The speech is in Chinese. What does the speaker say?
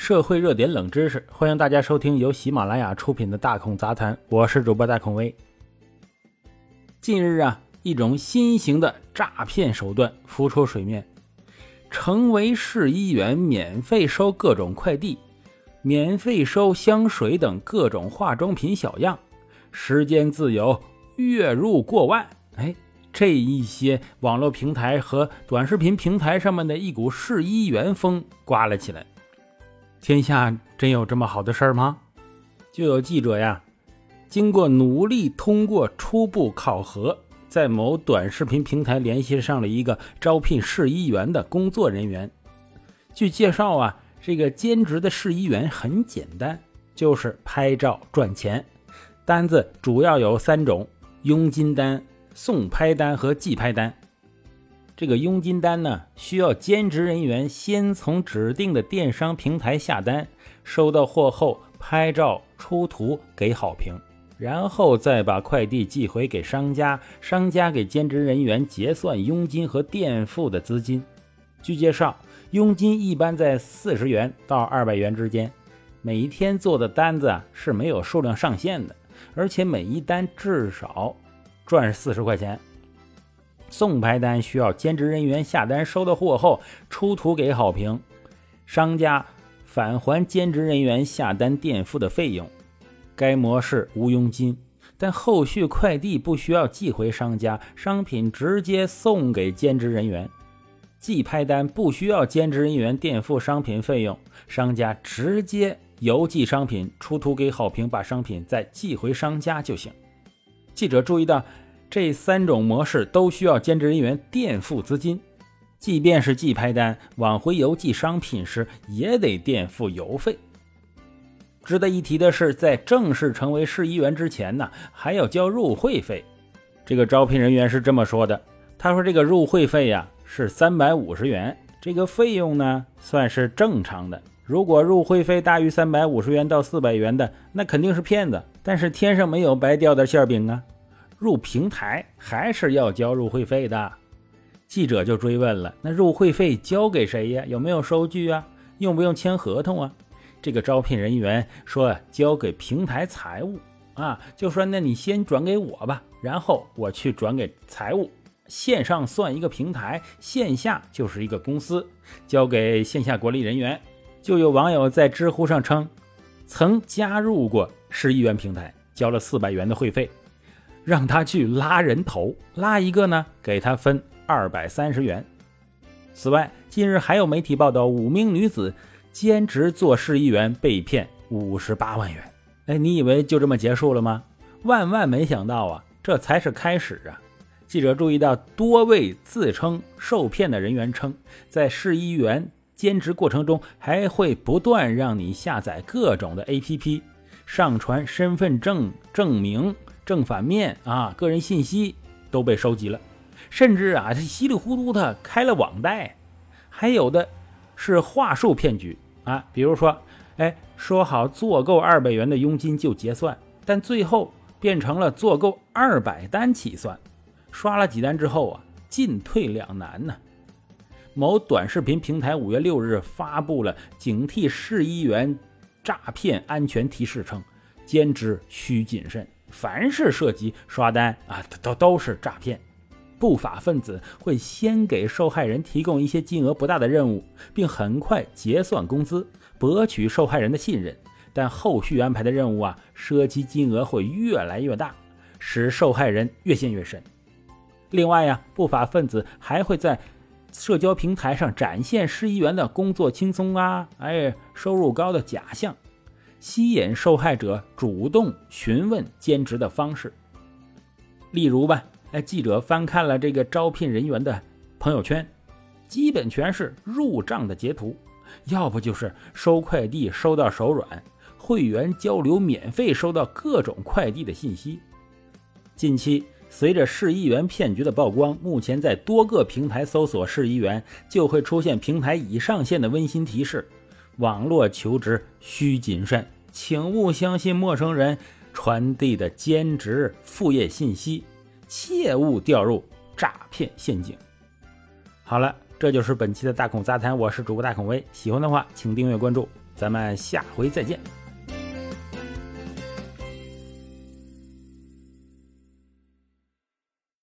社会热点冷知识，欢迎大家收听由喜马拉雅出品的《大孔杂谈》，我是主播大孔威。近日啊，一种新型的诈骗手段浮出水面，成为市医院免费收各种快递，免费收香水等各种化妆品小样，时间自由，月入过万。哎。这一些网络平台和短视频平台上面的一股市医员风刮了起来。天下真有这么好的事儿吗？就有记者呀，经过努力通过初步考核，在某短视频平台联系上了一个招聘市医员的工作人员。据介绍啊，这个兼职的市医员很简单，就是拍照赚钱。单子主要有三种：佣金单。送拍单和寄拍单，这个佣金单呢，需要兼职人员先从指定的电商平台下单，收到货后拍照出图给好评，然后再把快递寄回给商家，商家给兼职人员结算佣金和垫付的资金。据介绍，佣金一般在四十元到二百元之间，每一天做的单子是没有数量上限的，而且每一单至少。赚四十块钱，送拍单需要兼职人员下单收到货后出图给好评，商家返还兼职人员下单垫付的费用。该模式无佣金，但后续快递不需要寄回商家，商品直接送给兼职人员。寄拍单不需要兼职人员垫付商品费用，商家直接邮寄商品出图给好评，把商品再寄回商家就行。记者注意到，这三种模式都需要兼职人员垫付资金，即便是寄拍单往回邮寄商品时，也得垫付邮费。值得一提的是，在正式成为市议员之前呢，还要交入会费。这个招聘人员是这么说的：“他说这个入会费呀是三百五十元，这个费用呢算是正常的。如果入会费大于三百五十元到四百元的，那肯定是骗子。但是天上没有白掉的馅饼啊！”入平台还是要交入会费的，记者就追问了：“那入会费交给谁呀？有没有收据啊？用不用签合同啊？”这个招聘人员说：“交给平台财务啊，就说那你先转给我吧，然后我去转给财务。线上算一个平台，线下就是一个公司，交给线下管理人员。”就有网友在知乎上称，曾加入过市议员平台，交了四百元的会费。让他去拉人头，拉一个呢，给他分二百三十元。此外，近日还有媒体报道，五名女子兼职做市议员被骗五十八万元。哎，你以为就这么结束了吗？万万没想到啊，这才是开始啊！记者注意到，多位自称受骗的人员称，在市议员兼职过程中，还会不断让你下载各种的 APP，上传身份证证明。正反面啊，个人信息都被收集了，甚至啊，他稀里糊涂的开了网贷，还有的是话术骗局啊，比如说，哎，说好做够二百元的佣金就结算，但最后变成了做够二百单起算，刷了几单之后啊，进退两难呢。某短视频平台五月六日发布了警惕市议员诈骗安全提示，称兼职需谨慎。凡是涉及刷单啊，都都是诈骗。不法分子会先给受害人提供一些金额不大的任务，并很快结算工资，博取受害人的信任。但后续安排的任务啊，涉及金额会越来越大，使受害人越陷越深。另外呀，不法分子还会在社交平台上展现市议员的工作轻松啊，哎，收入高的假象。吸引受害者主动询问兼职的方式，例如吧，哎，记者翻看了这个招聘人员的朋友圈，基本全是入账的截图，要不就是收快递收到手软，会员交流免费收到各种快递的信息。近期，随着市议员骗局的曝光，目前在多个平台搜索市议员，就会出现平台已上线的温馨提示。网络求职需谨慎，请勿相信陌生人传递的兼职副业信息，切勿掉入诈骗陷阱。好了，这就是本期的大孔杂谈，我是主播大孔威，喜欢的话请订阅关注。咱们下回再见。